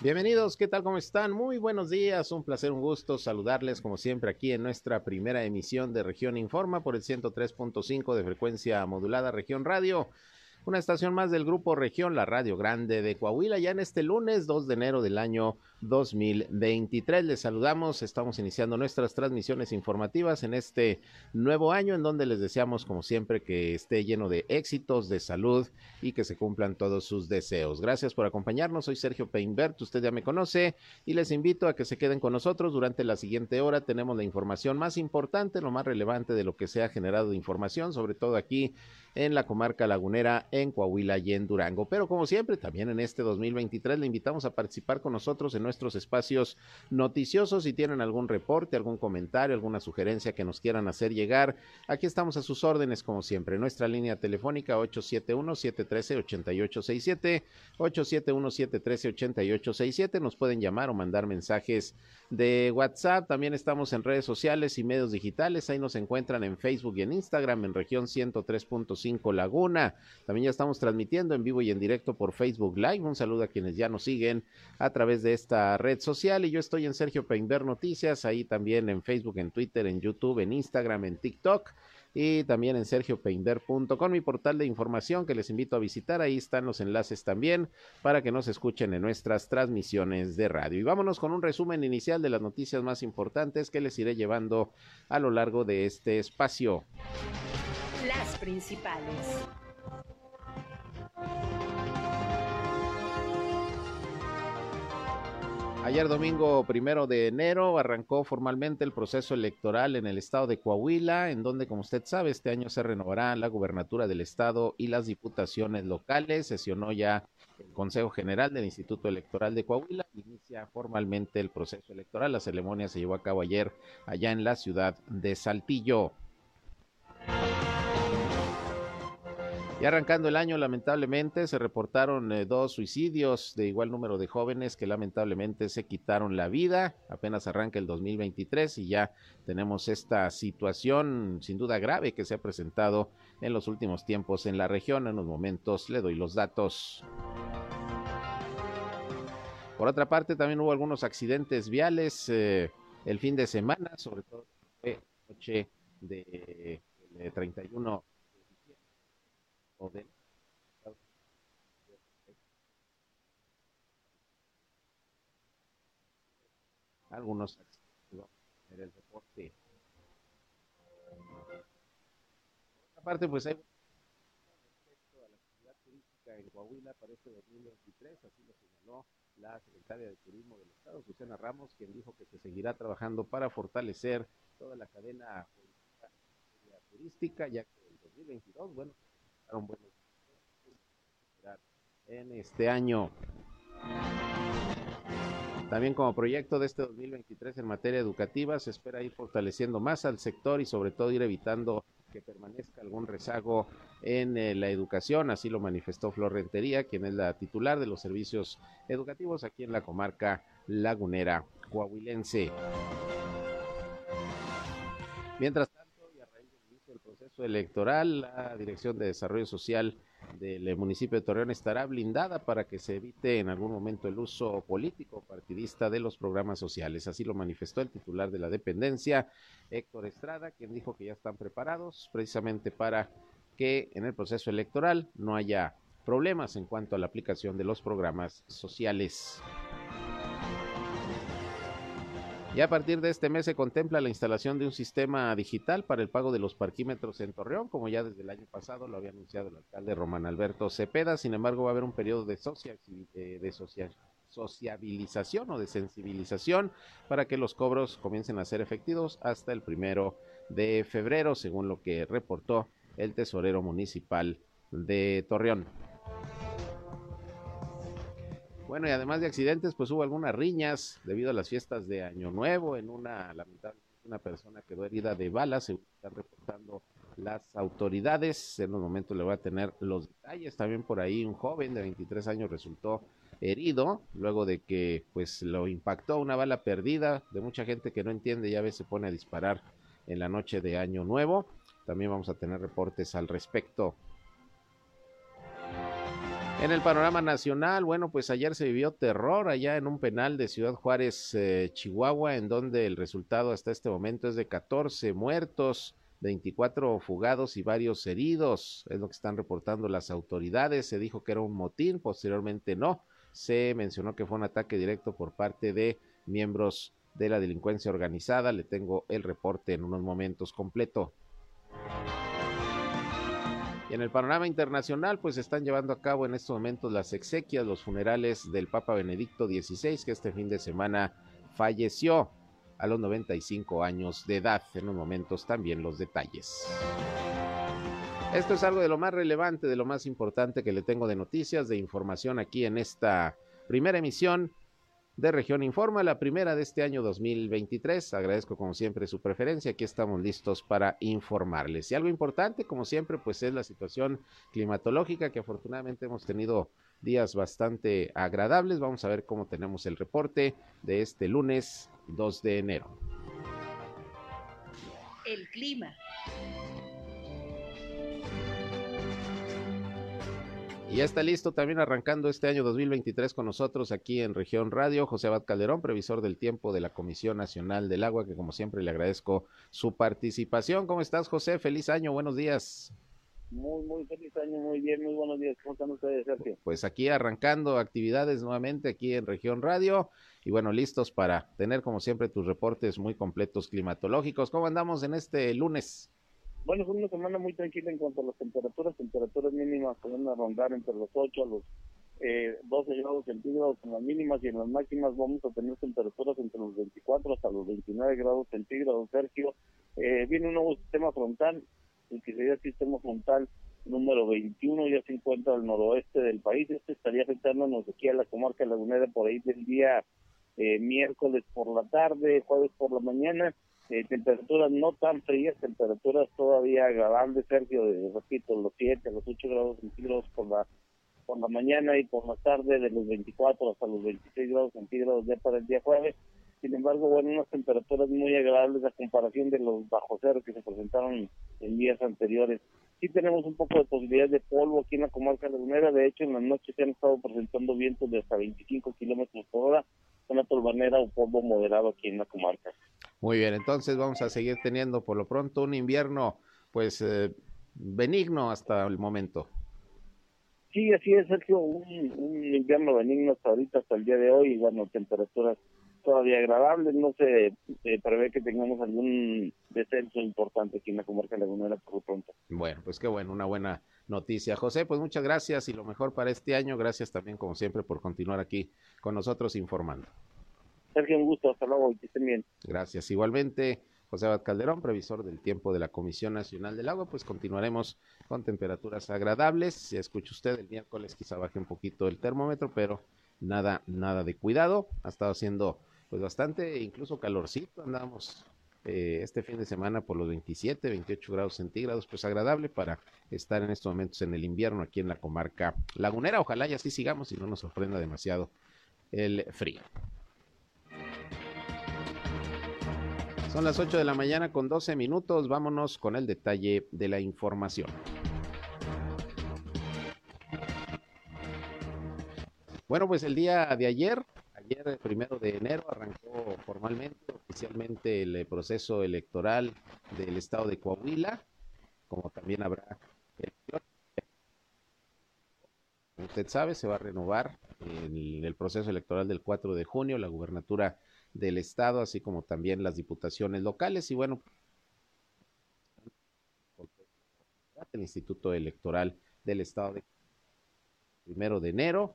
Bienvenidos, ¿qué tal? ¿Cómo están? Muy buenos días, un placer, un gusto saludarles como siempre aquí en nuestra primera emisión de Región Informa por el 103.5 de frecuencia modulada Región Radio una estación más del Grupo Región, la Radio Grande de Coahuila, ya en este lunes 2 de enero del año 2023. Les saludamos, estamos iniciando nuestras transmisiones informativas en este nuevo año en donde les deseamos como siempre que esté lleno de éxitos, de salud y que se cumplan todos sus deseos. Gracias por acompañarnos, soy Sergio Peinbert, usted ya me conoce y les invito a que se queden con nosotros durante la siguiente hora. Tenemos la información más importante, lo más relevante de lo que se ha generado de información, sobre todo aquí en la comarca lagunera en Coahuila y en Durango. Pero como siempre, también en este 2023 le invitamos a participar con nosotros en nuestros espacios noticiosos. Si tienen algún reporte, algún comentario, alguna sugerencia que nos quieran hacer llegar, aquí estamos a sus órdenes como siempre. Nuestra línea telefónica 871-713-8867, 871-713-8867. Nos pueden llamar o mandar mensajes de WhatsApp. También estamos en redes sociales y medios digitales. Ahí nos encuentran en Facebook y en Instagram en región 103.5 Laguna. También ya estamos transmitiendo en vivo y en directo por Facebook Live. Un saludo a quienes ya nos siguen a través de esta red social. Y yo estoy en Sergio Peinber Noticias, ahí también en Facebook, en Twitter, en YouTube, en Instagram, en TikTok y también en sergiopeinder.com, mi portal de información que les invito a visitar. Ahí están los enlaces también para que nos escuchen en nuestras transmisiones de radio. Y vámonos con un resumen inicial de las noticias más importantes que les iré llevando a lo largo de este espacio. Las principales. Ayer domingo primero de enero arrancó formalmente el proceso electoral en el estado de Coahuila, en donde, como usted sabe, este año se renovará la gubernatura del estado y las diputaciones locales. Sesionó ya el Consejo General del Instituto Electoral de Coahuila. Inicia formalmente el proceso electoral. La ceremonia se llevó a cabo ayer allá en la ciudad de Saltillo. Y arrancando el año, lamentablemente, se reportaron eh, dos suicidios de igual número de jóvenes que lamentablemente se quitaron la vida. Apenas arranca el 2023 y ya tenemos esta situación sin duda grave que se ha presentado en los últimos tiempos en la región. En los momentos le doy los datos. Por otra parte, también hubo algunos accidentes viales eh, el fin de semana, sobre todo noche de, de 31 algunos en el deporte. Aparte, pues hay respecto a la actividad turística en Coahuila para este 2023, así lo señaló la secretaria de Turismo del Estado, Susana Ramos, quien dijo que se seguirá trabajando para fortalecer toda la cadena turística, ya que el 2022, bueno, en este año. También como proyecto de este 2023 en materia educativa se espera ir fortaleciendo más al sector y sobre todo ir evitando que permanezca algún rezago en eh, la educación, así lo manifestó Flor Rentería, quien es la titular de los servicios educativos aquí en la comarca lagunera coahuilense. Mientras electoral, la Dirección de Desarrollo Social del municipio de Torreón estará blindada para que se evite en algún momento el uso político partidista de los programas sociales. Así lo manifestó el titular de la dependencia, Héctor Estrada, quien dijo que ya están preparados precisamente para que en el proceso electoral no haya problemas en cuanto a la aplicación de los programas sociales. Y a partir de este mes se contempla la instalación de un sistema digital para el pago de los parquímetros en Torreón, como ya desde el año pasado lo había anunciado el alcalde Román Alberto Cepeda. Sin embargo, va a haber un periodo de, eh, sociabilización o de sensibilización para que los cobros comiencen a ser efectivos hasta el primero de febrero, según lo que reportó el tesorero municipal de Torreón. Bueno, y además de accidentes, pues hubo algunas riñas debido a las fiestas de Año Nuevo. En una, lamentablemente, una persona quedó herida de bala, se están reportando las autoridades. En un momento le voy a tener los detalles. También por ahí un joven de 23 años resultó herido luego de que pues lo impactó una bala perdida de mucha gente que no entiende ya a veces se pone a disparar en la noche de Año Nuevo. También vamos a tener reportes al respecto. En el panorama nacional, bueno, pues ayer se vivió terror allá en un penal de Ciudad Juárez, eh, Chihuahua, en donde el resultado hasta este momento es de 14 muertos, 24 fugados y varios heridos. Es lo que están reportando las autoridades. Se dijo que era un motín, posteriormente no. Se mencionó que fue un ataque directo por parte de miembros de la delincuencia organizada. Le tengo el reporte en unos momentos completo. Y en el panorama internacional, pues están llevando a cabo en estos momentos las exequias, los funerales del Papa Benedicto XVI, que este fin de semana falleció a los 95 años de edad. En unos momentos también los detalles. Esto es algo de lo más relevante, de lo más importante que le tengo de noticias, de información aquí en esta primera emisión de Región Informa, la primera de este año 2023. Agradezco como siempre su preferencia. Aquí estamos listos para informarles. Y algo importante, como siempre, pues es la situación climatológica que afortunadamente hemos tenido días bastante agradables. Vamos a ver cómo tenemos el reporte de este lunes 2 de enero. El clima. Y ya está listo también arrancando este año 2023 con nosotros aquí en Región Radio, José Abad Calderón, previsor del tiempo de la Comisión Nacional del Agua, que como siempre le agradezco su participación. ¿Cómo estás, José? Feliz año, buenos días. Muy, muy feliz año, muy bien, muy buenos días. ¿Cómo están ustedes, Sergio? Pues aquí arrancando actividades nuevamente aquí en Región Radio y bueno, listos para tener como siempre tus reportes muy completos climatológicos. ¿Cómo andamos en este lunes? Bueno, fue una semana muy tranquila en cuanto a las temperaturas. Temperaturas mínimas pueden rondar entre los 8 a los eh, 12 grados centígrados en las mínimas y en las máximas vamos a tener temperaturas entre los 24 hasta los 29 grados centígrados, Sergio. Eh, viene un nuevo sistema frontal, el que sería el sistema frontal número 21, ya se encuentra al noroeste del país. Este estaría afectándonos aquí a la comarca lagunera por ahí del día eh, miércoles por la tarde, jueves por la mañana eh, temperaturas no tan frías, temperaturas todavía agradables, Sergio, de, repito, los 7, los 8 grados centígrados por la por la mañana y por la tarde de los 24 hasta los 26 grados centígrados ya para el día jueves. Sin embargo, bueno, unas temperaturas muy agradables a comparación de los bajo cero que se presentaron en días anteriores. Sí tenemos un poco de posibilidad de polvo aquí en la comarca lagunera, de hecho en las noches se han estado presentando vientos de hasta 25 kilómetros por hora, una torbanera o polvo moderado aquí en la comarca. Muy bien, entonces vamos a seguir teniendo por lo pronto un invierno pues eh, benigno hasta el momento. Sí, así es, Sergio, un, invierno benigno hasta ahorita, hasta el día de hoy, y bueno, temperaturas todavía agradables, no se prevé que tengamos algún descenso importante aquí en la comarca lagunera por lo pronto. Bueno, pues qué bueno, una buena noticia. José, pues muchas gracias y lo mejor para este año. Gracias también, como siempre, por continuar aquí con nosotros informando. Sergio, un gusto, hasta luego y que estén bien. Gracias. Igualmente, José Abad Calderón, previsor del tiempo de la Comisión Nacional del Agua, pues continuaremos con temperaturas agradables. Si escucha usted, el miércoles quizá baje un poquito el termómetro, pero nada, nada de cuidado. Ha estado haciendo pues bastante, incluso calorcito, andamos eh, este fin de semana por los 27, 28 grados centígrados, pues agradable para estar en estos momentos en el invierno aquí en la comarca lagunera. Ojalá y así sigamos y no nos sorprenda demasiado el frío. Son las 8 de la mañana con 12 minutos. Vámonos con el detalle de la información. Bueno, pues el día de ayer, ayer primero de enero, arrancó formalmente, oficialmente el proceso electoral del estado de Coahuila, como también habrá Usted sabe, se va a renovar el, el proceso electoral del 4 de junio, la gubernatura del estado, así como también las diputaciones locales y bueno, el Instituto Electoral del Estado de primero de enero,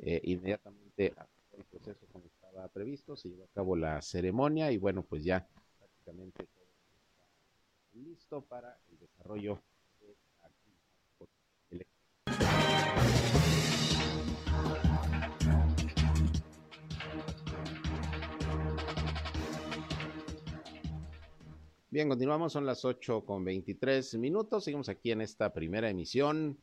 eh, inmediatamente el proceso como estaba previsto, se llevó a cabo la ceremonia y bueno, pues ya prácticamente todo está listo para el desarrollo Bien, continuamos, son las 8 con 23 minutos. Seguimos aquí en esta primera emisión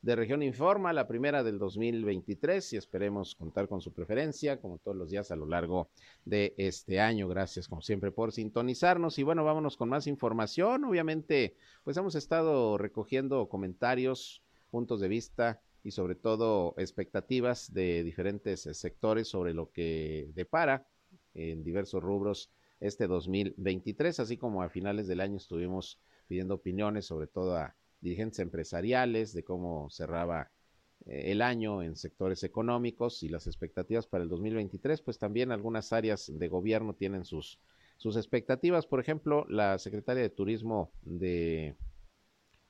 de Región Informa, la primera del 2023, y esperemos contar con su preferencia, como todos los días a lo largo de este año. Gracias, como siempre, por sintonizarnos. Y bueno, vámonos con más información. Obviamente, pues hemos estado recogiendo comentarios, puntos de vista y sobre todo expectativas de diferentes sectores sobre lo que depara en diversos rubros este 2023, así como a finales del año estuvimos pidiendo opiniones sobre todo a dirigentes empresariales de cómo cerraba eh, el año en sectores económicos y las expectativas para el 2023, pues también algunas áreas de gobierno tienen sus, sus expectativas. Por ejemplo, la secretaria de Turismo de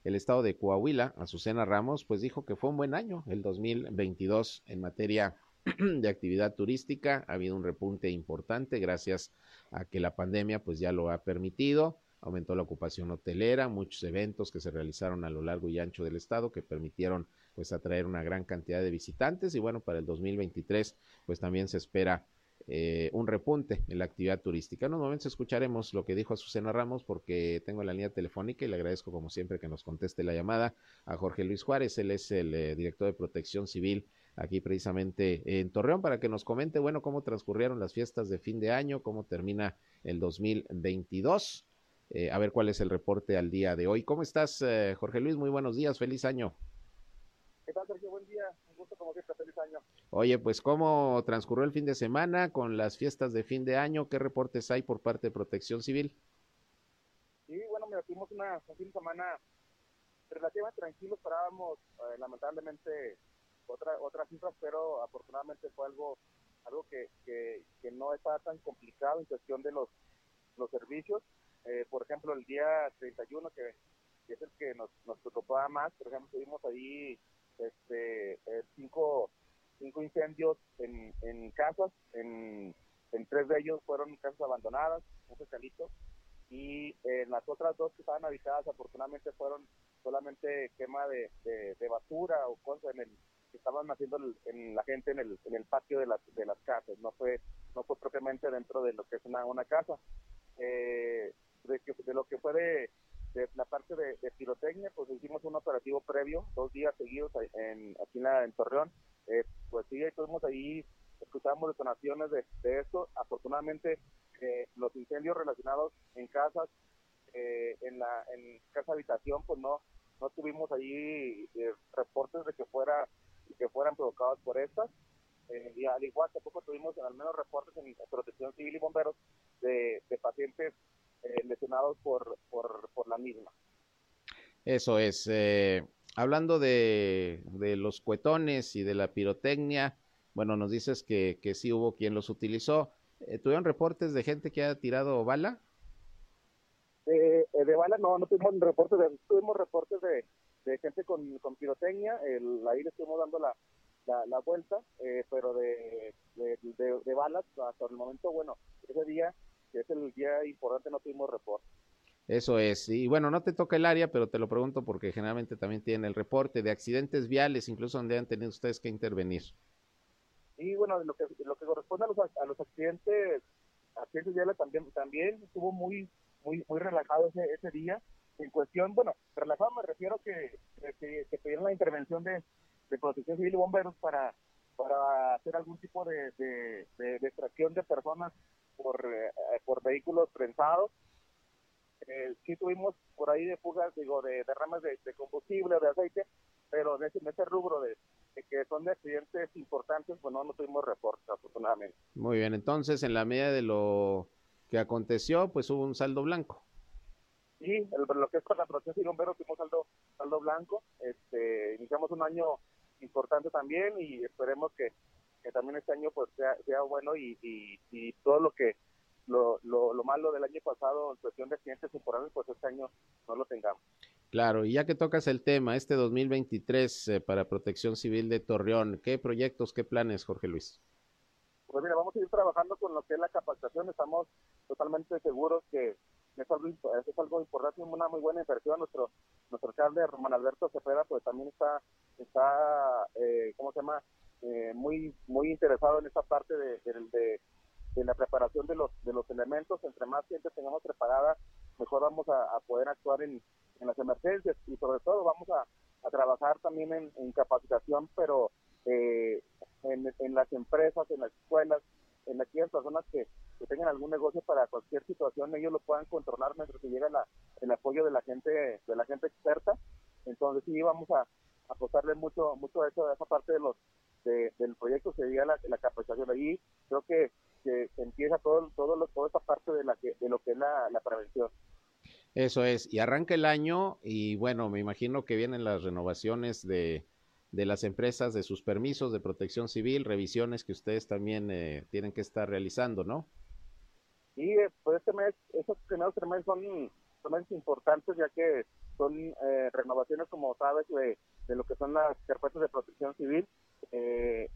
el estado de Coahuila, Azucena Ramos, pues dijo que fue un buen año el 2022 en materia de actividad turística. Ha habido un repunte importante gracias a que la pandemia pues ya lo ha permitido. Aumentó la ocupación hotelera, muchos eventos que se realizaron a lo largo y ancho del estado que permitieron pues atraer una gran cantidad de visitantes y bueno, para el 2023 pues también se espera eh, un repunte en la actividad turística. En unos momentos escucharemos lo que dijo Azucena Ramos porque tengo la línea telefónica y le agradezco como siempre que nos conteste la llamada a Jorge Luis Juárez, él es el eh, director de protección civil aquí precisamente en Torreón para que nos comente, bueno, cómo transcurrieron las fiestas de fin de año, cómo termina el 2022. Eh, a ver cuál es el reporte al día de hoy. ¿Cómo estás, Jorge Luis? Muy buenos días, feliz año. ¿Qué tal, Sergio? Buen día. Un gusto como siempre. Feliz año. Oye, pues cómo transcurrió el fin de semana con las fiestas de fin de año, ¿qué reportes hay por parte de Protección Civil? Sí, bueno, mira, tuvimos una, un fin de semana relativamente tranquilo, esperábamos eh, lamentablemente otra otra cifras, pero afortunadamente fue algo algo que, que, que, no estaba tan complicado en cuestión de los, los servicios. Eh, por ejemplo, el día 31, que, que es el que nos, nos preocupaba más, por ejemplo, tuvimos ahí este, eh, cinco, cinco incendios en, en casas, en, en, tres de ellos fueron casas abandonadas, un fecalito, y en las otras dos que estaban habitadas afortunadamente fueron solamente quema de, de, basura o cosas en el que estaban haciendo en la gente en el, en el patio de las, de las casas, no fue no fue propiamente dentro de lo que es una, una casa. Eh, de, de lo que fue de, de la parte de, pirotecnia, pues hicimos un operativo previo, dos días seguidos en, aquí en, Torreón. Eh, pues sí, estuvimos ahí, escuchamos detonaciones de, de esto. Afortunadamente, eh, los incendios relacionados en casas, eh, en la casa habitación, pues no no tuvimos ahí reportes de que fuera que fueran provocados por estas. y al igual tampoco tuvimos al menos reportes en protección civil y bomberos de, de pacientes eh, lesionados por, por, por, la misma. Eso es. Eh, hablando de, de, los cuetones y de la pirotecnia, bueno, nos dices que, que sí hubo quien los utilizó. Eh, ¿Tuvieron reportes de gente que ha tirado bala? Eh, de bala no, no tuvimos reportes, de, tuvimos reportes de, de gente con, con pirotecnia, el, ahí le estuvimos dando la, la, la vuelta, eh, pero de, de, de, balas hasta el momento, bueno, ese día que es el día importante, no tuvimos reporte. Eso es, y bueno, no te toca el área, pero te lo pregunto porque generalmente también tienen el reporte de accidentes viales, incluso donde han tenido ustedes que intervenir. Y bueno, lo que, lo que corresponde a los, a los accidentes, accidentes viales también, también estuvo muy, muy, muy relajado ese, ese día. En cuestión, bueno, relajado me refiero que, que, que pidieron la intervención de, de protección civil y bomberos para, para hacer algún tipo de, de, de, de extracción de personas por, eh, por vehículos prensados. Eh, sí tuvimos por ahí de fugas, digo, de derrames de, de combustible, de aceite, pero en ese, en ese rubro de, que son de accidentes importantes, pues no, no tuvimos reportes, afortunadamente. Muy bien, entonces en la medida de lo que aconteció, pues hubo un saldo blanco. Sí, el, lo que es con la protección y bomberos tuvimos saldo, saldo blanco. Este, iniciamos un año importante también y esperemos que que también este año pues sea, sea bueno y, y, todo lo que lo, lo, lo, malo del año pasado en cuestión de accidentes temporales, pues este año no lo tengamos. Claro, y ya que tocas el tema, este 2023 eh, para Protección Civil de Torreón, ¿qué proyectos, qué planes, Jorge Luis? Pues mira, vamos a ir trabajando con lo que es la capacitación, estamos totalmente seguros que es algo, es algo importante, una muy buena inversión. Nuestro nuestro alcalde Román Alberto Cepeda pues también está, está eh, ¿cómo se llama? Eh, muy muy interesado en esta parte de, de, la preparación de los de los elementos. Entre más gente tengamos preparada mejor vamos a, poder actuar en, en, las emergencias. Y sobre todo vamos a, a trabajar también en, capacitación pero eh, en, en, las empresas en las escuelas en aquellas personas que, que, tengan algún negocio para cualquier situación ellos lo puedan controlar mientras que llega la, el apoyo de la gente de la gente experta. Entonces sí vamos a apostarle mucho mucho a, eso, esa parte de los del proyecto sería la, la capacitación ahí creo que, que empieza todo todo lo, toda esta parte de la que de lo que es la, la prevención eso es y arranca el año y bueno me imagino que vienen las renovaciones de de las empresas, de sus permisos de protección civil, revisiones que ustedes también eh, tienen que estar realizando, ¿no? Sí, eh, pues este mes, esos primeros tres meses son, son importantes ya que son eh, renovaciones, como sabes, de, de, lo que son las carpetas de protección civil. Eh,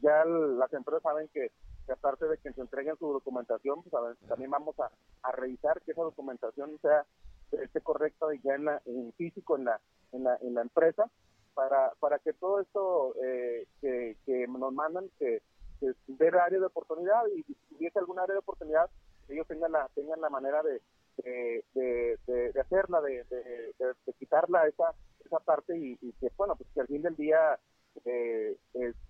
ya las empresas saben que, aparte de que se entreguen su documentación, pues también vamos a, a, revisar que esa documentación sea esté correcta ya en, la, en físico en la, en la, en la empresa para, para que todo esto eh, que, que, nos mandan, que, que ver área de oportunidad y si hubiese algún área de oportunidad, ellos tengan la, tengan la manera de, de, de, hacerla, de, de, quitarla esa, esa parte y, que, bueno, pues que al fin del día eh,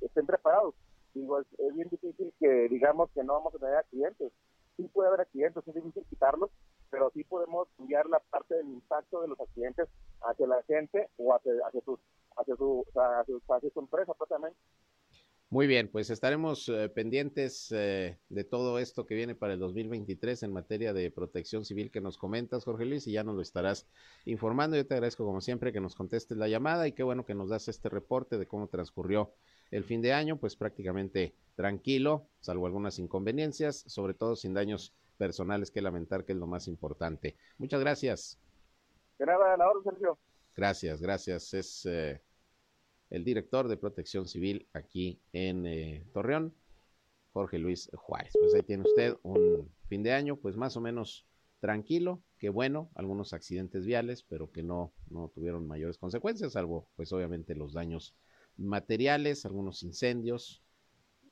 estén preparados. Digo, es, bien difícil que digamos que no vamos a tener clientes. Sí puede haber accidentes, es difícil quitarlos, pero sí podemos enviar la parte del impacto de los accidentes hacia la gente o hacia, hacia sus hacia su, hacia su, empresa propiamente. Muy bien, pues estaremos eh, pendientes eh, de todo esto que viene para el 2023 en materia de protección civil que nos comentas, Jorge Luis, y ya nos lo estarás informando. Yo te agradezco como siempre que nos contestes la llamada y qué bueno que nos das este reporte de cómo transcurrió el fin de año, pues prácticamente tranquilo, salvo algunas inconveniencias, sobre todo sin daños personales que lamentar, que es lo más importante. Muchas gracias. De nada, la hora, Sergio. Gracias, gracias. Es eh, el director de Protección Civil aquí en eh, Torreón, Jorge Luis Juárez. Pues ahí tiene usted un fin de año, pues más o menos tranquilo, que bueno, algunos accidentes viales, pero que no, no tuvieron mayores consecuencias, salvo pues obviamente los daños materiales, algunos incendios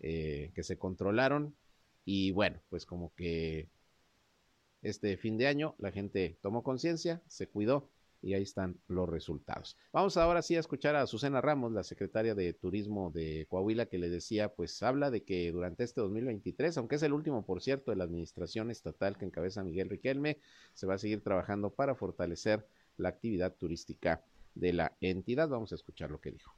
eh, que se controlaron y bueno, pues como que este fin de año la gente tomó conciencia, se cuidó y ahí están los resultados. Vamos ahora sí a escuchar a Susana Ramos, la secretaria de Turismo de Coahuila, que le decía, pues habla de que durante este 2023, aunque es el último, por cierto, de la administración estatal que encabeza Miguel Riquelme, se va a seguir trabajando para fortalecer la actividad turística de la entidad. Vamos a escuchar lo que dijo.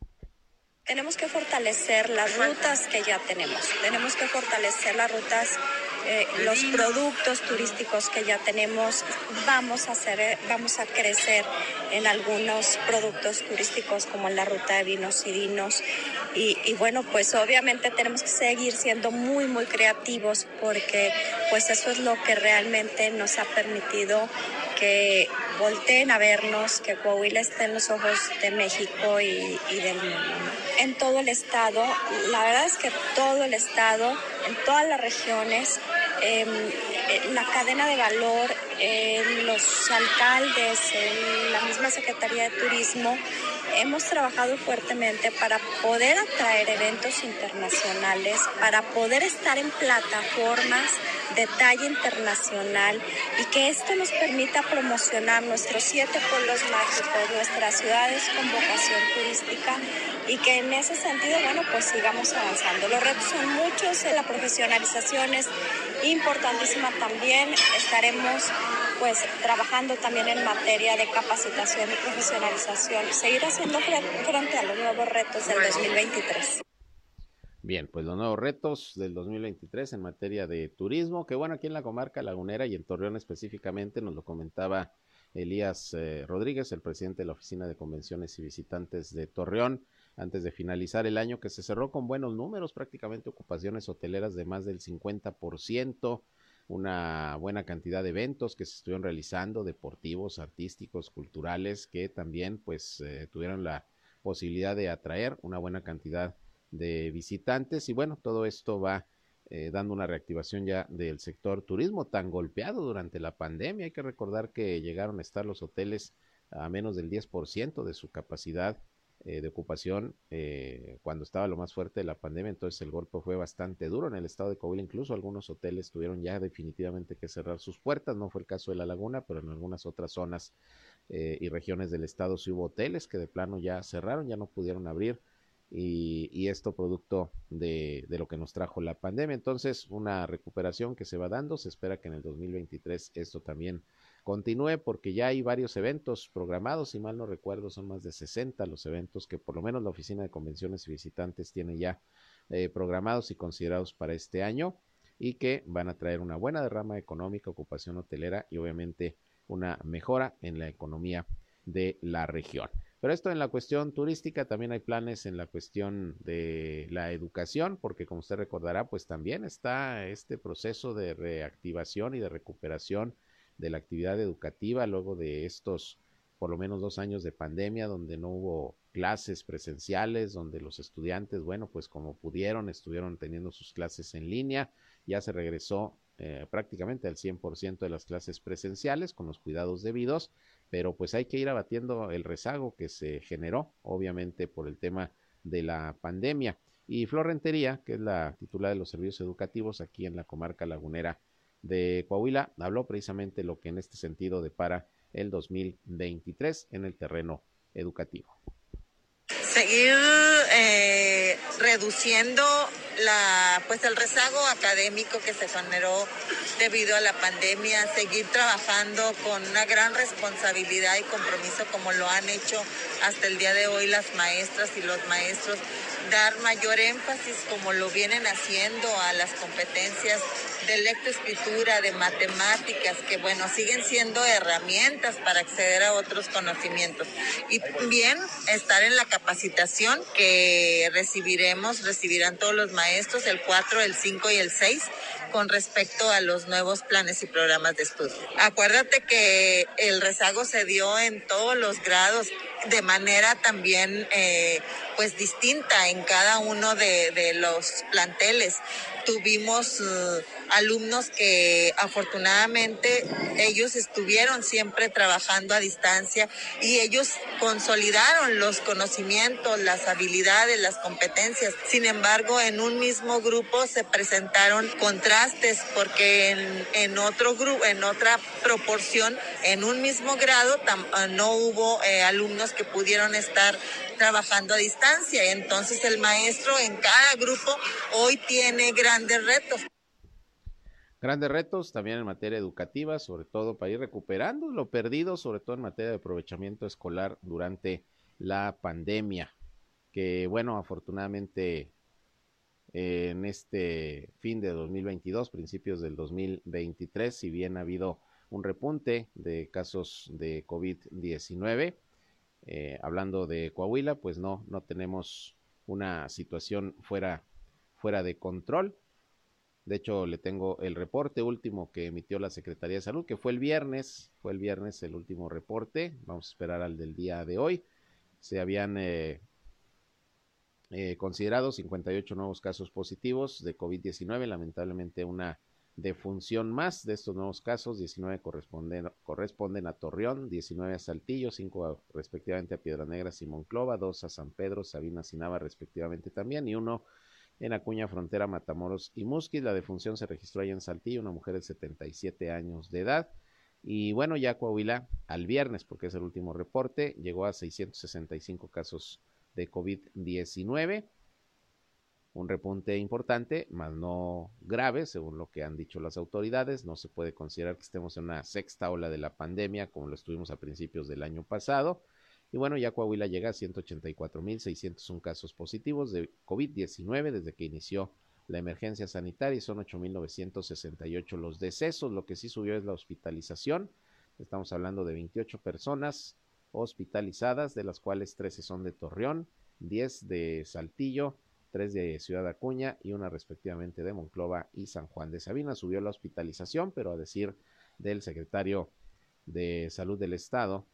Tenemos que fortalecer las rutas que ya tenemos. Tenemos que fortalecer las rutas eh, los productos turísticos que ya tenemos, vamos a hacer, eh, vamos a crecer en algunos productos turísticos como en la ruta de vinos y vinos. Y, y, bueno, pues obviamente tenemos que seguir siendo muy, muy creativos porque pues eso es lo que realmente nos ha permitido que volteen a vernos, que Coahuila esté en los ojos de México y, y del mundo. En todo el estado, la verdad es que todo el estado, en todas las regiones, eh, la cadena de valor, los alcaldes, la misma Secretaría de Turismo, hemos trabajado fuertemente para poder atraer eventos internacionales, para poder estar en plataformas de talla internacional y que esto nos permita promocionar nuestros siete pueblos mágicos, nuestras ciudades con vocación turística y que en ese sentido, bueno, pues sigamos avanzando. Los retos son muchos, la profesionalización es importantísima también. Estaremos pues trabajando también en materia de capacitación y profesionalización, seguir haciendo frente a los nuevos retos del 2023. Bien, pues los nuevos retos del 2023 en materia de turismo, que bueno, aquí en la comarca lagunera y en Torreón específicamente nos lo comentaba Elías eh, Rodríguez, el presidente de la Oficina de Convenciones y Visitantes de Torreón, antes de finalizar el año que se cerró con buenos números, prácticamente ocupaciones hoteleras de más del 50%, una buena cantidad de eventos que se estuvieron realizando, deportivos, artísticos, culturales, que también pues eh, tuvieron la posibilidad de atraer una buena cantidad de visitantes y bueno, todo esto va eh, dando una reactivación ya del sector turismo tan golpeado durante la pandemia. Hay que recordar que llegaron a estar los hoteles a menos del 10% de su capacidad eh, de ocupación eh, cuando estaba lo más fuerte de la pandemia, entonces el golpe fue bastante duro en el estado de Coahuila, incluso algunos hoteles tuvieron ya definitivamente que cerrar sus puertas, no fue el caso de La Laguna, pero en algunas otras zonas eh, y regiones del estado sí hubo hoteles que de plano ya cerraron, ya no pudieron abrir y, y esto producto de, de, lo que nos trajo la pandemia, entonces una recuperación que se va dando, se espera que en el 2023 esto también continúe porque ya hay varios eventos programados, si mal no recuerdo, son más de 60 los eventos que por lo menos la Oficina de Convenciones y Visitantes tiene ya eh, programados y considerados para este año y que van a traer una buena derrama económica, ocupación hotelera y obviamente una mejora en la economía de la región. Pero esto en la cuestión turística, también hay planes en la cuestión de la educación, porque como usted recordará, pues también está este proceso de reactivación y de recuperación de la actividad educativa luego de estos por lo menos dos años de pandemia donde no hubo clases presenciales, donde los estudiantes, bueno, pues como pudieron, estuvieron teniendo sus clases en línea, ya se regresó eh, prácticamente al 100% de las clases presenciales con los cuidados debidos, pero pues hay que ir abatiendo el rezago que se generó, obviamente, por el tema de la pandemia. Y Flor Rentería, que es la titular de los servicios educativos aquí en la comarca lagunera de Coahuila, habló precisamente lo que en este sentido depara el 2023 en el terreno educativo. Seguir eh, reduciendo la, pues el rezago académico que se generó debido a la pandemia, seguir trabajando con una gran responsabilidad y compromiso como lo han hecho hasta el día de hoy las maestras y los maestros, dar mayor énfasis como lo vienen haciendo a las competencias de lectoescritura, de matemáticas, que bueno, siguen siendo herramientas para acceder a otros conocimientos. Y también estar en la capacitación que recibiremos, recibirán todos los maestros el 4, el 5 y el 6 con respecto a los nuevos planes y programas de estudio. Acuérdate que el rezago se dio en todos los grados de manera también eh, pues distinta en cada uno de, de los planteles. Tuvimos uh, alumnos que afortunadamente ellos estuvieron siempre trabajando a distancia y ellos consolidaron los conocimientos, las habilidades, las competencias. Sin embargo, en un mismo grupo se presentaron contrastes porque en, en otro grupo, en otra proporción, en un mismo grado, no hubo eh, alumnos que pudieron estar trabajando a distancia. Entonces el maestro en cada grupo hoy tiene grandes retos. Grandes retos también en materia educativa, sobre todo para ir recuperando lo perdido, sobre todo en materia de aprovechamiento escolar durante la pandemia, que bueno, afortunadamente en este fin de 2022, principios del 2023, si bien ha habido un repunte de casos de COVID-19, eh, hablando de Coahuila, pues no, no tenemos una situación fuera, fuera de control. De hecho, le tengo el reporte último que emitió la Secretaría de Salud, que fue el viernes, fue el viernes el último reporte. Vamos a esperar al del día de hoy. Se habían eh, eh, considerado 58 nuevos casos positivos de COVID-19, lamentablemente una de función más de estos nuevos casos, 19 corresponden, corresponden a Torreón, 19 a Saltillo, 5 respectivamente a Piedra Negra y Monclova, 2 a San Pedro, Sabinas y Nava respectivamente también, y uno en Acuña Frontera, Matamoros y Musquis. La defunción se registró ahí en Saltillo, una mujer de 77 años de edad. Y bueno, ya Coahuila al viernes, porque es el último reporte, llegó a 665 casos de COVID-19 un repunte importante, más no grave, según lo que han dicho las autoridades. No se puede considerar que estemos en una sexta ola de la pandemia como lo estuvimos a principios del año pasado. Y bueno, ya Coahuila llega a 184.601 casos positivos de COVID-19 desde que inició la emergencia sanitaria y son 8.968 los decesos. Lo que sí subió es la hospitalización. Estamos hablando de 28 personas hospitalizadas, de las cuales 13 son de Torreón, 10 de Saltillo, tres de Ciudad Acuña y una respectivamente de Monclova y San Juan de Sabina. Subió la hospitalización, pero a decir del secretario de Salud del Estado,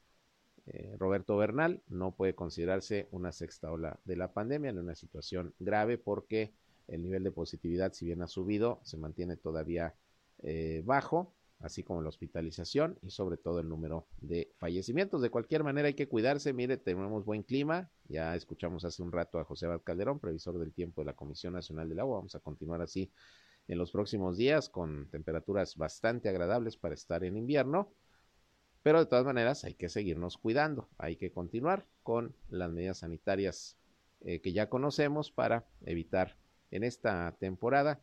eh, Roberto Bernal, no puede considerarse una sexta ola de la pandemia en una situación grave porque el nivel de positividad, si bien ha subido, se mantiene todavía eh, bajo así como la hospitalización y sobre todo el número de fallecimientos. De cualquier manera hay que cuidarse, mire, tenemos buen clima, ya escuchamos hace un rato a José Abad Calderón, previsor del tiempo de la Comisión Nacional del Agua, vamos a continuar así en los próximos días con temperaturas bastante agradables para estar en invierno, pero de todas maneras hay que seguirnos cuidando, hay que continuar con las medidas sanitarias eh, que ya conocemos para evitar en esta temporada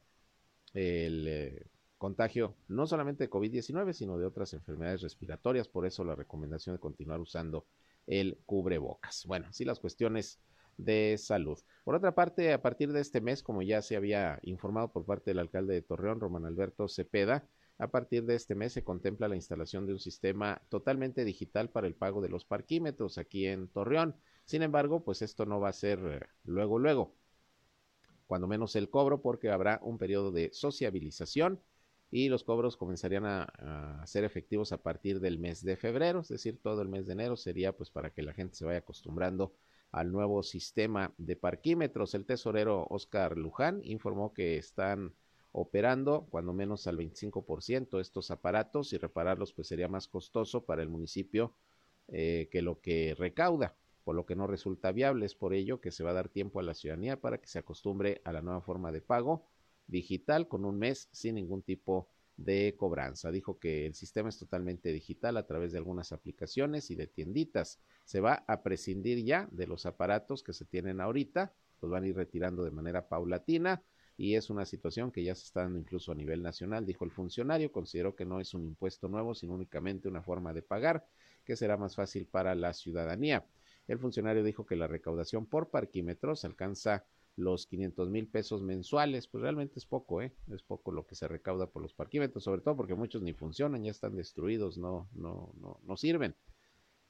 el... Eh, contagio no solamente de COVID-19, sino de otras enfermedades respiratorias. Por eso la recomendación de continuar usando el cubrebocas. Bueno, sí las cuestiones de salud. Por otra parte, a partir de este mes, como ya se había informado por parte del alcalde de Torreón, Román Alberto Cepeda, a partir de este mes se contempla la instalación de un sistema totalmente digital para el pago de los parquímetros aquí en Torreón. Sin embargo, pues esto no va a ser eh, luego, luego, cuando menos el cobro, porque habrá un periodo de sociabilización y los cobros comenzarían a, ser efectivos a partir del mes de febrero, es decir, todo el mes de enero sería pues para que la gente se vaya acostumbrando al nuevo sistema de parquímetros. El tesorero Oscar Luján informó que están operando cuando menos al 25% estos aparatos y repararlos pues sería más costoso para el municipio eh, que lo que recauda, por lo que no resulta viable. Es por ello que se va a dar tiempo a la ciudadanía para que se acostumbre a la nueva forma de pago digital con un mes sin ningún tipo de cobranza. Dijo que el sistema es totalmente digital a través de algunas aplicaciones y de tienditas. Se va a prescindir ya de los aparatos que se tienen ahorita, los van a ir retirando de manera paulatina y es una situación que ya se está dando incluso a nivel nacional, dijo el funcionario. Consideró que no es un impuesto nuevo, sino únicamente una forma de pagar que será más fácil para la ciudadanía. El funcionario dijo que la recaudación por parquímetros alcanza los 500 mil pesos mensuales, pues realmente es poco, ¿eh? Es poco lo que se recauda por los parquímetros, sobre todo porque muchos ni funcionan, ya están destruidos, no, no, no, no sirven.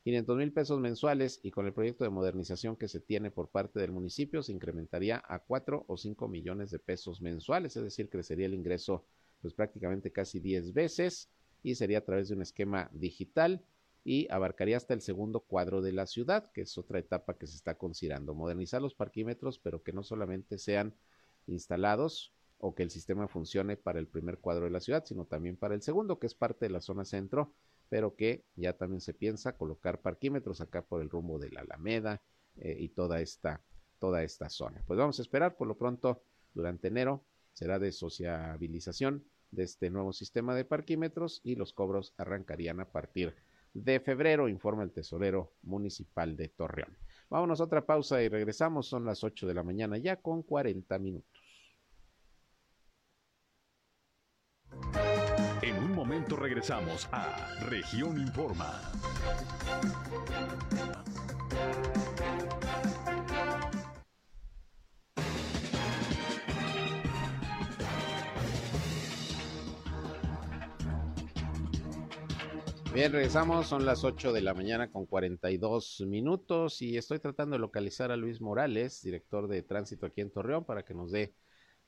500 mil pesos mensuales y con el proyecto de modernización que se tiene por parte del municipio se incrementaría a 4 o 5 millones de pesos mensuales, es decir, crecería el ingreso pues prácticamente casi 10 veces y sería a través de un esquema digital y abarcaría hasta el segundo cuadro de la ciudad, que es otra etapa que se está considerando. Modernizar los parquímetros, pero que no solamente sean instalados o que el sistema funcione para el primer cuadro de la ciudad, sino también para el segundo, que es parte de la zona centro, pero que ya también se piensa colocar parquímetros acá por el rumbo de la Alameda eh, y toda esta, toda esta zona. Pues vamos a esperar, por lo pronto, durante enero será de sociabilización de este nuevo sistema de parquímetros y los cobros arrancarían a partir de febrero, informa el tesorero municipal de Torreón. Vámonos a otra pausa y regresamos. Son las 8 de la mañana ya con 40 minutos. Regresamos a Región Informa. Bien, regresamos, son las 8 de la mañana con 42 minutos y estoy tratando de localizar a Luis Morales, director de tránsito aquí en Torreón, para que nos dé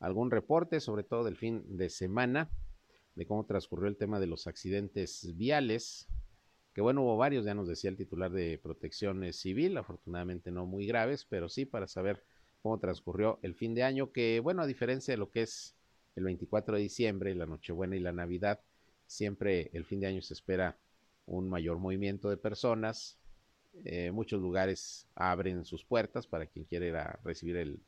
algún reporte, sobre todo del fin de semana, de cómo transcurrió el tema de los accidentes viales, que bueno, hubo varios, ya nos decía el titular de protección civil, afortunadamente no muy graves, pero sí para saber cómo transcurrió el fin de año, que bueno, a diferencia de lo que es el 24 de diciembre, la Nochebuena y la Navidad, siempre el fin de año se espera un mayor movimiento de personas. Eh, muchos lugares abren sus puertas para quien quiera recibir el,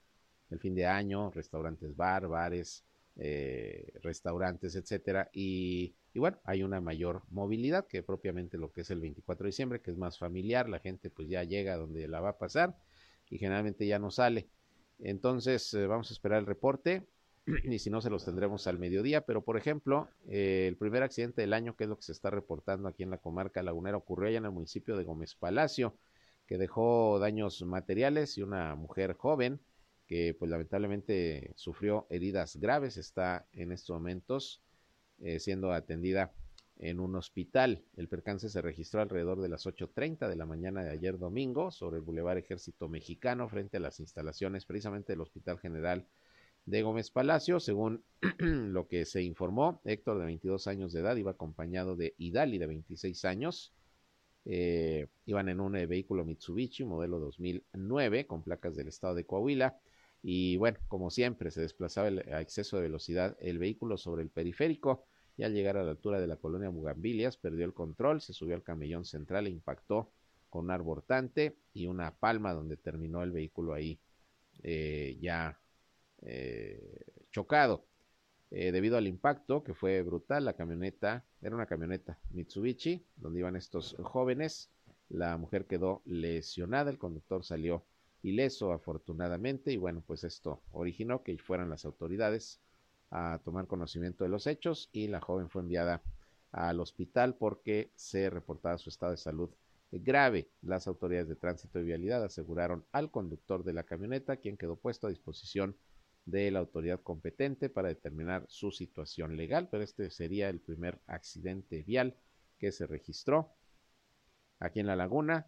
fin de año, restaurantes bar, bares, eh, restaurantes, etcétera. Y, bueno, hay una mayor movilidad que propiamente lo que es el 24 de diciembre, que es más familiar, la gente pues ya llega donde la va a pasar y generalmente ya no sale. Entonces, eh, vamos a esperar el reporte. y si no se los tendremos al mediodía. Pero, por ejemplo, eh, el primer accidente del año, que es lo que se está reportando aquí en la comarca lagunera, ocurrió allá en el municipio de Gómez Palacio, que dejó daños materiales y una mujer joven que pues lamentablemente sufrió heridas graves, está en estos momentos eh, siendo atendida en un hospital. El percance se registró alrededor de las 8.30 de la mañana de ayer domingo sobre el Boulevard Ejército Mexicano frente a las instalaciones precisamente del Hospital General de Gómez Palacio. Según lo que se informó, Héctor, de 22 años de edad, iba acompañado de Idali, de 26 años. Eh, iban en un eh, vehículo Mitsubishi, modelo 2009, con placas del estado de Coahuila. Y bueno, como siempre, se desplazaba a exceso de velocidad el vehículo sobre el periférico. Y al llegar a la altura de la colonia Bugambilias, perdió el control, se subió al camellón central e impactó con un arbortante y una palma donde terminó el vehículo ahí eh, ya eh, chocado. Eh, debido al impacto, que fue brutal, la camioneta, era una camioneta Mitsubishi, donde iban estos jóvenes. La mujer quedó lesionada, el conductor salió ileso afortunadamente y bueno, pues esto originó que fueran las autoridades a tomar conocimiento de los hechos y la joven fue enviada al hospital porque se reportaba su estado de salud grave. Las autoridades de tránsito y vialidad aseguraron al conductor de la camioneta, quien quedó puesto a disposición de la autoridad competente para determinar su situación legal, pero este sería el primer accidente vial que se registró aquí en La Laguna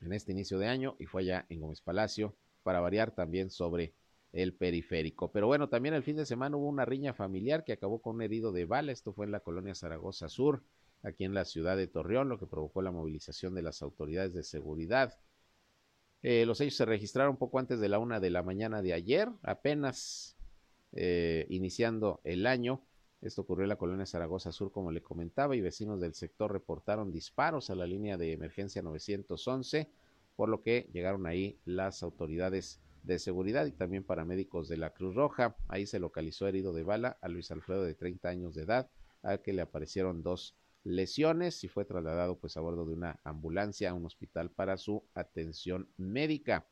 en este inicio de año y fue allá en Gómez Palacio para variar también sobre el periférico. Pero bueno, también el fin de semana hubo una riña familiar que acabó con un herido de bala. Esto fue en la colonia Zaragoza Sur, aquí en la ciudad de Torreón, lo que provocó la movilización de las autoridades de seguridad. Eh, los hechos se registraron poco antes de la una de la mañana de ayer, apenas eh, iniciando el año. Esto ocurrió en la colonia Zaragoza Sur, como le comentaba, y vecinos del sector reportaron disparos a la línea de emergencia 911, por lo que llegaron ahí las autoridades de seguridad y también paramédicos de la Cruz Roja. Ahí se localizó herido de bala a Luis Alfredo de 30 años de edad, al que le aparecieron dos lesiones y fue trasladado pues a bordo de una ambulancia a un hospital para su atención médica.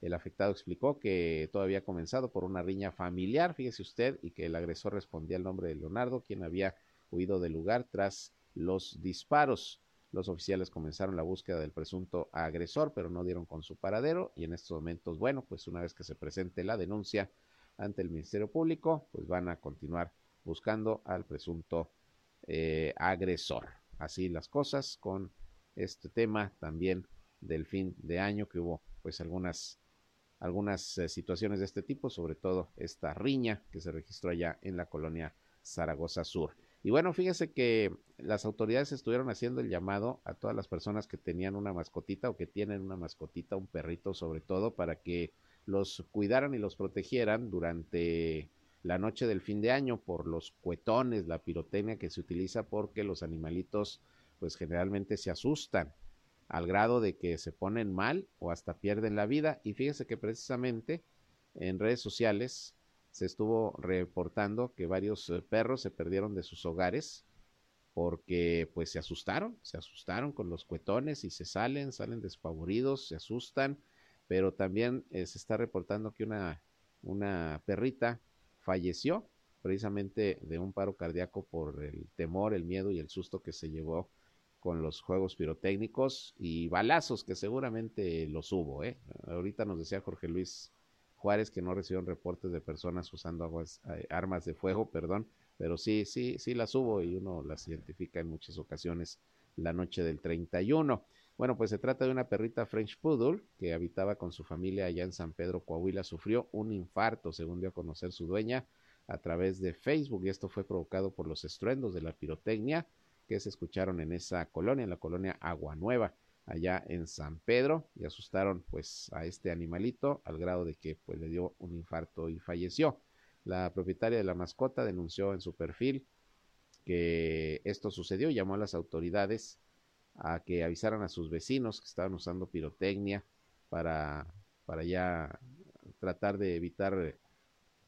El afectado explicó que todo había comenzado por una riña familiar, fíjese usted, y que el agresor respondía al nombre de Leonardo, quien había huido del lugar tras los disparos. Los oficiales comenzaron la búsqueda del presunto agresor, pero no dieron con su paradero y en estos momentos, bueno, pues una vez que se presente la denuncia ante el Ministerio Público, pues van a continuar buscando al presunto eh, agresor. Así las cosas con este tema también del fin de año que hubo pues algunas algunas eh, situaciones de este tipo, sobre todo esta riña que se registró allá en la colonia Zaragoza Sur. Y bueno, fíjese que las autoridades estuvieron haciendo el llamado a todas las personas que tenían una mascotita o que tienen una mascotita, un perrito sobre todo, para que los cuidaran y los protegieran durante la noche del fin de año por los cuetones, la pirotecnia que se utiliza porque los animalitos pues generalmente se asustan al grado de que se ponen mal o hasta pierden la vida. Y fíjese que precisamente en redes sociales se estuvo reportando que varios eh, perros se perdieron de sus hogares porque pues se asustaron, se asustaron con los cuetones y se salen, salen despavoridos, se asustan, pero también eh, se está reportando que una, una perrita falleció precisamente de un paro cardíaco por el temor, el miedo y el susto que se llevó con los juegos pirotécnicos y balazos que seguramente los hubo. ¿eh? Ahorita nos decía Jorge Luis Juárez que no recibieron reportes de personas usando aguas, eh, armas de fuego, perdón, pero sí, sí, sí las hubo y uno las identifica en muchas ocasiones la noche del 31. Bueno, pues se trata de una perrita French Poodle que habitaba con su familia allá en San Pedro, Coahuila. Sufrió un infarto, según dio a conocer su dueña a través de Facebook, y esto fue provocado por los estruendos de la pirotecnia que se escucharon en esa colonia, en la colonia Agua Nueva allá en San Pedro y asustaron pues a este animalito al grado de que pues le dio un infarto y falleció. La propietaria de la mascota denunció en su perfil que esto sucedió y llamó a las autoridades a que avisaran a sus vecinos que estaban usando pirotecnia para, para ya tratar de evitar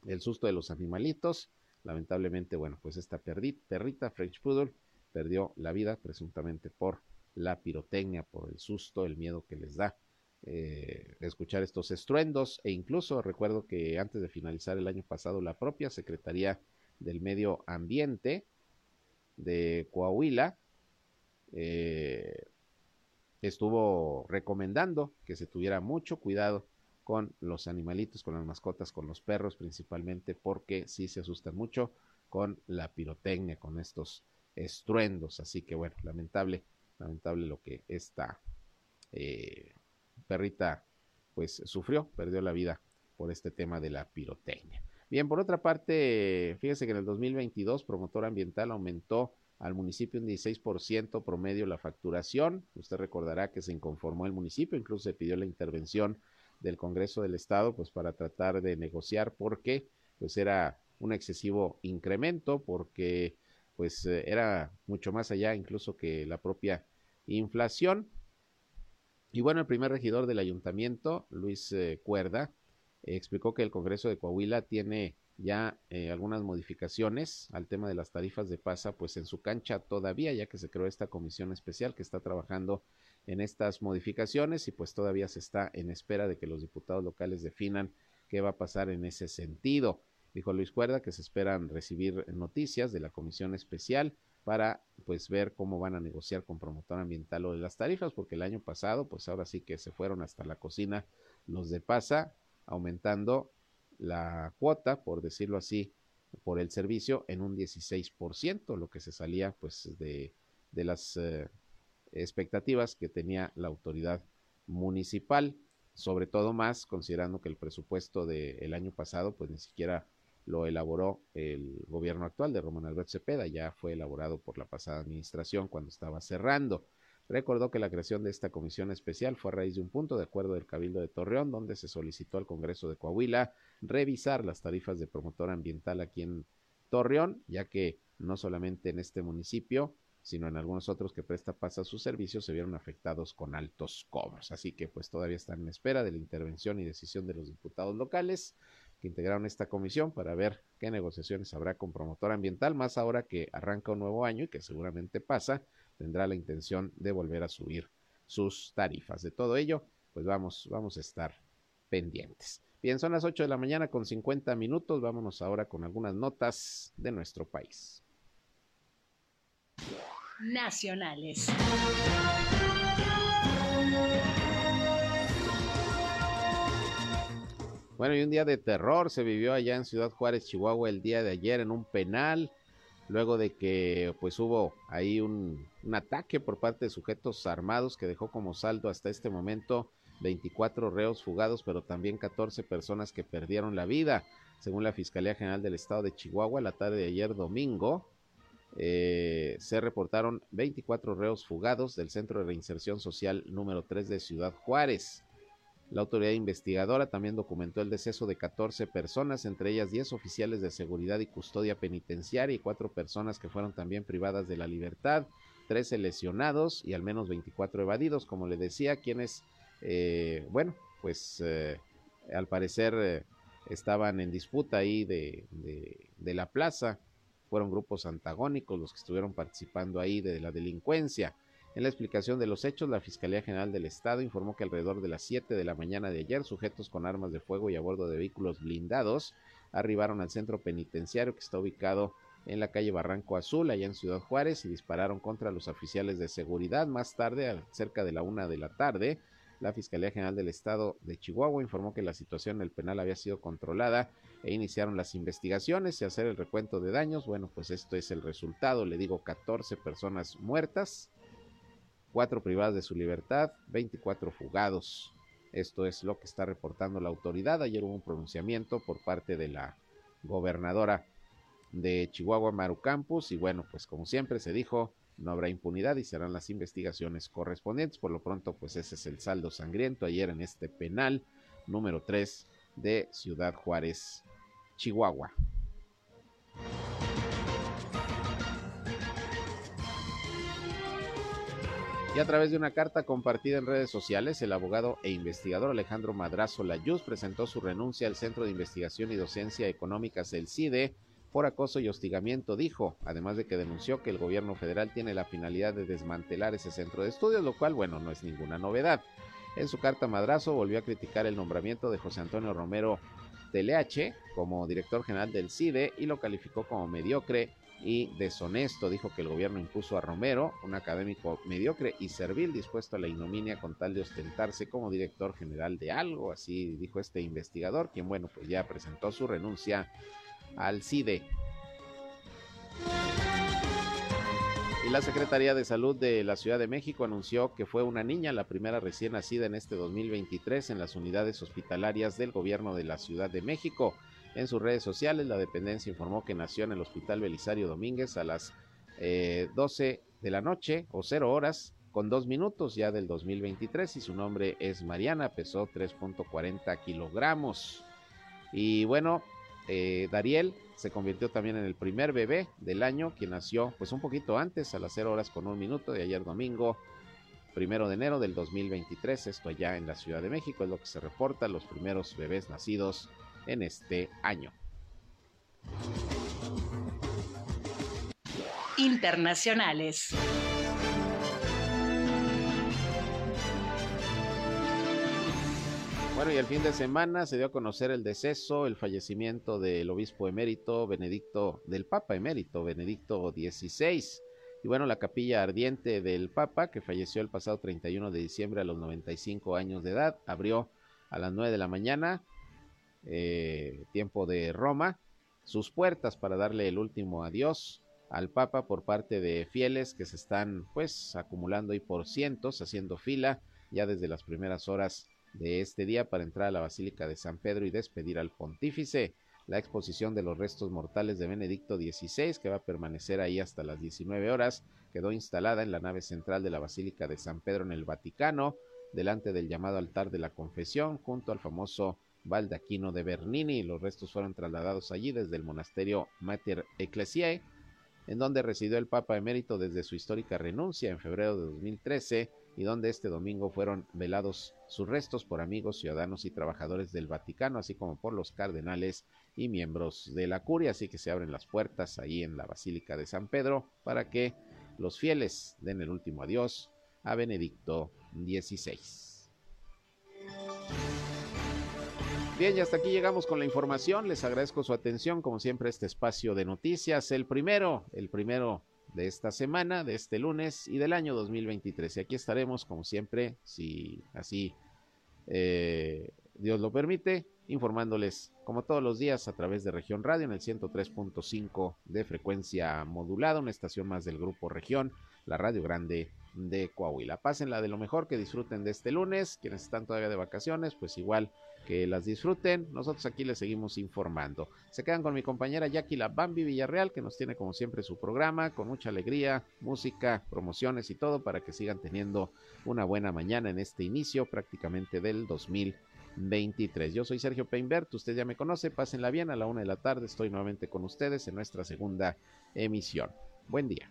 el susto de los animalitos. Lamentablemente, bueno, pues esta perrita French Poodle perdió la vida presuntamente por la pirotecnia, por el susto, el miedo que les da eh, escuchar estos estruendos. E incluso recuerdo que antes de finalizar el año pasado la propia Secretaría del Medio Ambiente de Coahuila eh, estuvo recomendando que se tuviera mucho cuidado con los animalitos, con las mascotas, con los perros principalmente, porque sí se asustan mucho con la pirotecnia, con estos estruendos. Así que bueno, lamentable lamentable lo que esta eh, perrita pues sufrió, perdió la vida por este tema de la pirotecnia. Bien, por otra parte, fíjese que en el 2022 Promotor Ambiental aumentó al municipio un 16% promedio la facturación. Usted recordará que se inconformó el municipio, incluso se pidió la intervención del Congreso del Estado pues para tratar de negociar porque pues era un excesivo incremento porque pues eh, era mucho más allá incluso que la propia inflación. Y bueno, el primer regidor del ayuntamiento, Luis eh, Cuerda, explicó que el Congreso de Coahuila tiene ya eh, algunas modificaciones al tema de las tarifas de pasa, pues en su cancha todavía, ya que se creó esta comisión especial que está trabajando en estas modificaciones y pues todavía se está en espera de que los diputados locales definan qué va a pasar en ese sentido. Dijo Luis Cuerda que se esperan recibir noticias de la comisión especial para pues ver cómo van a negociar con promotor ambiental o de las tarifas, porque el año pasado pues ahora sí que se fueron hasta la cocina los de pasa, aumentando la cuota, por decirlo así, por el servicio en un 16%, lo que se salía pues de, de las eh, expectativas que tenía la autoridad municipal, sobre todo más considerando que el presupuesto del año pasado pues ni siquiera lo elaboró el gobierno actual de Román Alberto Cepeda, ya fue elaborado por la pasada administración cuando estaba cerrando. Recordó que la creación de esta comisión especial fue a raíz de un punto de acuerdo del Cabildo de Torreón, donde se solicitó al Congreso de Coahuila revisar las tarifas de promotor ambiental aquí en Torreón, ya que no solamente en este municipio, sino en algunos otros que presta paz a sus servicios, se vieron afectados con altos cobros. Así que pues todavía están en espera de la intervención y decisión de los diputados locales integraron esta comisión para ver qué negociaciones habrá con promotor ambiental, más ahora que arranca un nuevo año y que seguramente pasa, tendrá la intención de volver a subir sus tarifas. De todo ello, pues vamos, vamos a estar pendientes. Bien, son las 8 de la mañana con 50 minutos. Vámonos ahora con algunas notas de nuestro país. Nacionales. Bueno, y un día de terror se vivió allá en Ciudad Juárez, Chihuahua, el día de ayer en un penal, luego de que pues hubo ahí un, ataque por parte de sujetos armados que dejó como saldo hasta este momento 24 reos fugados, pero también 14 personas que perdieron la vida. Según la Fiscalía General del Estado de Chihuahua, la tarde de ayer domingo, eh, se reportaron 24 reos fugados del Centro de Reinserción Social número 3 de Ciudad Juárez. La autoridad investigadora también documentó el deceso de 14 personas, entre ellas 10 oficiales de seguridad y custodia penitenciaria y 4 personas que fueron también privadas de la libertad, 13 lesionados y al menos 24 evadidos, como le decía, quienes, eh, bueno, pues eh, al parecer eh, estaban en disputa ahí de, de, de la plaza, fueron grupos antagónicos los que estuvieron participando ahí de la delincuencia. En la explicación de los hechos, la Fiscalía General del Estado informó que alrededor de las 7 de la mañana de ayer, sujetos con armas de fuego y a bordo de vehículos blindados arribaron al centro penitenciario que está ubicado en la calle Barranco Azul, allá en Ciudad Juárez, y dispararon contra los oficiales de seguridad. Más tarde, cerca de la una de la tarde, la Fiscalía General del Estado de Chihuahua informó que la situación en el penal había sido controlada e iniciaron las investigaciones y hacer el recuento de daños. Bueno, pues esto es el resultado. Le digo 14 personas muertas, cuatro privadas de su libertad, 24 fugados. Esto es lo que está reportando la autoridad. Ayer hubo un pronunciamiento por parte de la gobernadora de Chihuahua, Maru Campos, y bueno, pues como siempre se dijo, no habrá impunidad y serán las investigaciones correspondientes. Por lo pronto, pues ese es el saldo sangriento ayer en este penal número 3 de Ciudad Juárez, Chihuahua. Y a través de una carta compartida en redes sociales, el abogado e investigador Alejandro Madrazo Layuz presentó su renuncia al Centro de Investigación y Docencia Económicas, el CIDE, por acoso y hostigamiento, dijo, además de que denunció que el gobierno federal tiene la finalidad de desmantelar ese centro de estudios, lo cual, bueno, no es ninguna novedad. En su carta Madrazo volvió a criticar el nombramiento de José Antonio Romero Teleache como director general del CIDE y lo calificó como mediocre y deshonesto. Dijo que el gobierno impuso a Romero, un académico mediocre y servil dispuesto a la ignominia con tal de ostentarse como director general de algo, así dijo este investigador, quien bueno, pues ya presentó su renuncia al CIDE. Y la Secretaría de Salud de la Ciudad de México anunció que fue una niña la primera recién nacida en este 2023 en las unidades hospitalarias del gobierno de la Ciudad de México. En sus redes sociales, la dependencia informó que nació en el Hospital Belisario Domínguez a las eh, 12 de la noche o 0 horas con 2 minutos ya del 2023 y su nombre es Mariana, pesó 3.40 kilogramos. Y bueno, eh, Dariel se convirtió también en el primer bebé del año, que nació pues un poquito antes, a las 0 horas con un minuto de ayer domingo, primero de enero del 2023, esto allá en la Ciudad de México, es lo que se reporta, los primeros bebés nacidos en este año. Internacionales. Bueno, y el fin de semana se dio a conocer el deceso, el fallecimiento del obispo emérito Benedicto, del Papa emérito Benedicto XVI. Y bueno, la capilla ardiente del Papa, que falleció el pasado 31 de diciembre a los 95 años de edad, abrió a las 9 de la mañana, eh, tiempo de Roma, sus puertas para darle el último adiós al Papa por parte de fieles que se están pues acumulando y por cientos, haciendo fila ya desde las primeras horas de este día para entrar a la Basílica de San Pedro y despedir al pontífice. La exposición de los restos mortales de Benedicto XVI, que va a permanecer ahí hasta las 19 horas, quedó instalada en la nave central de la Basílica de San Pedro en el Vaticano, delante del llamado altar de la confesión, junto al famoso baldaquino de Bernini. Los restos fueron trasladados allí desde el monasterio Mater Ecclesiae, en donde residió el Papa emérito desde su histórica renuncia en febrero de 2013 y donde este domingo fueron velados sus restos por amigos, ciudadanos y trabajadores del Vaticano, así como por los cardenales y miembros de la curia. Así que se abren las puertas ahí en la Basílica de San Pedro para que los fieles den el último adiós a Benedicto XVI. Bien, y hasta aquí llegamos con la información. Les agradezco su atención, como siempre, este espacio de noticias. El primero, el primero de esta semana, de este lunes y del año 2023. Y aquí estaremos, como siempre, si así eh, Dios lo permite, informándoles como todos los días a través de Región Radio en el 103.5 de frecuencia modulada, una estación más del grupo Región, la Radio Grande de Coahuila. Pásenla de lo mejor, que disfruten de este lunes, quienes están todavía de vacaciones, pues igual que las disfruten. Nosotros aquí les seguimos informando. Se quedan con mi compañera Jackie La Bambi Villarreal, que nos tiene como siempre su programa, con mucha alegría, música, promociones y todo, para que sigan teniendo una buena mañana en este inicio prácticamente del 2023. Yo soy Sergio Peinbert, usted ya me conoce, pásenla bien, a la una de la tarde estoy nuevamente con ustedes en nuestra segunda emisión. Buen día.